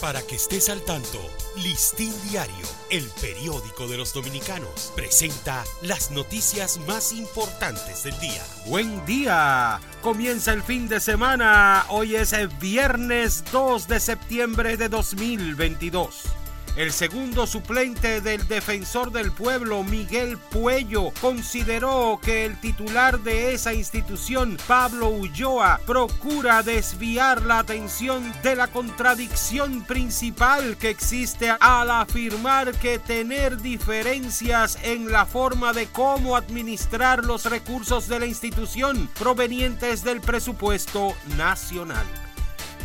Para que estés al tanto, Listín Diario, el periódico de los dominicanos, presenta las noticias más importantes del día. Buen día, comienza el fin de semana, hoy es el viernes 2 de septiembre de 2022. El segundo suplente del defensor del pueblo, Miguel Puello, consideró que el titular de esa institución, Pablo Ulloa, procura desviar la atención de la contradicción principal que existe al afirmar que tener diferencias en la forma de cómo administrar los recursos de la institución provenientes del presupuesto nacional.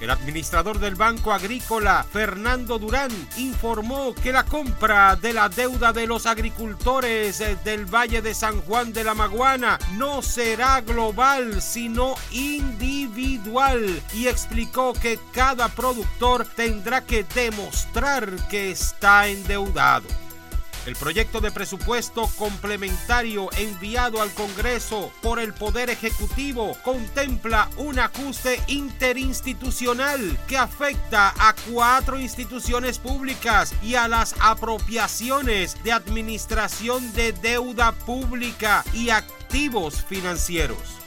El administrador del Banco Agrícola, Fernando Durán, informó que la compra de la deuda de los agricultores eh, del Valle de San Juan de la Maguana no será global, sino individual y explicó que cada productor tendrá que demostrar que está endeudado. El proyecto de presupuesto complementario enviado al Congreso por el Poder Ejecutivo contempla un ajuste interinstitucional que afecta a cuatro instituciones públicas y a las apropiaciones de administración de deuda pública y activos financieros.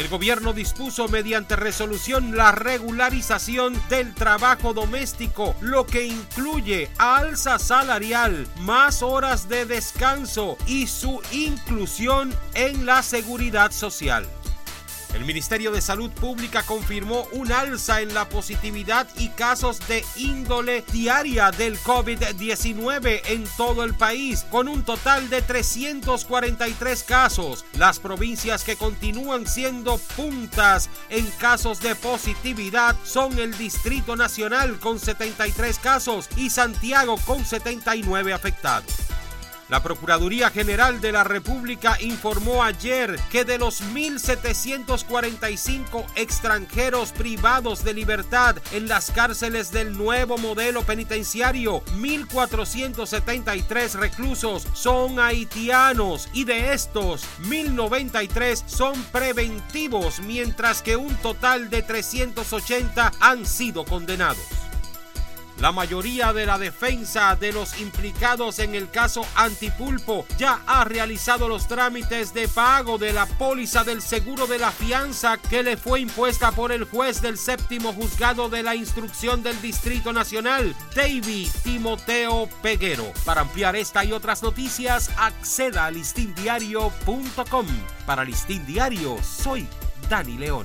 El gobierno dispuso mediante resolución la regularización del trabajo doméstico, lo que incluye alza salarial, más horas de descanso y su inclusión en la seguridad social. El Ministerio de Salud Pública confirmó un alza en la positividad y casos de índole diaria del COVID-19 en todo el país, con un total de 343 casos. Las provincias que continúan siendo puntas en casos de positividad son el Distrito Nacional con 73 casos y Santiago con 79 afectados. La Procuraduría General de la República informó ayer que de los 1.745 extranjeros privados de libertad en las cárceles del nuevo modelo penitenciario, 1.473 reclusos son haitianos y de estos 1.093 son preventivos, mientras que un total de 380 han sido condenados. La mayoría de la defensa de los implicados en el caso Antipulpo ya ha realizado los trámites de pago de la póliza del seguro de la fianza que le fue impuesta por el juez del séptimo juzgado de la instrucción del Distrito Nacional, David Timoteo Peguero. Para ampliar esta y otras noticias, acceda a listindiario.com. Para Listín Diario, soy Dani León.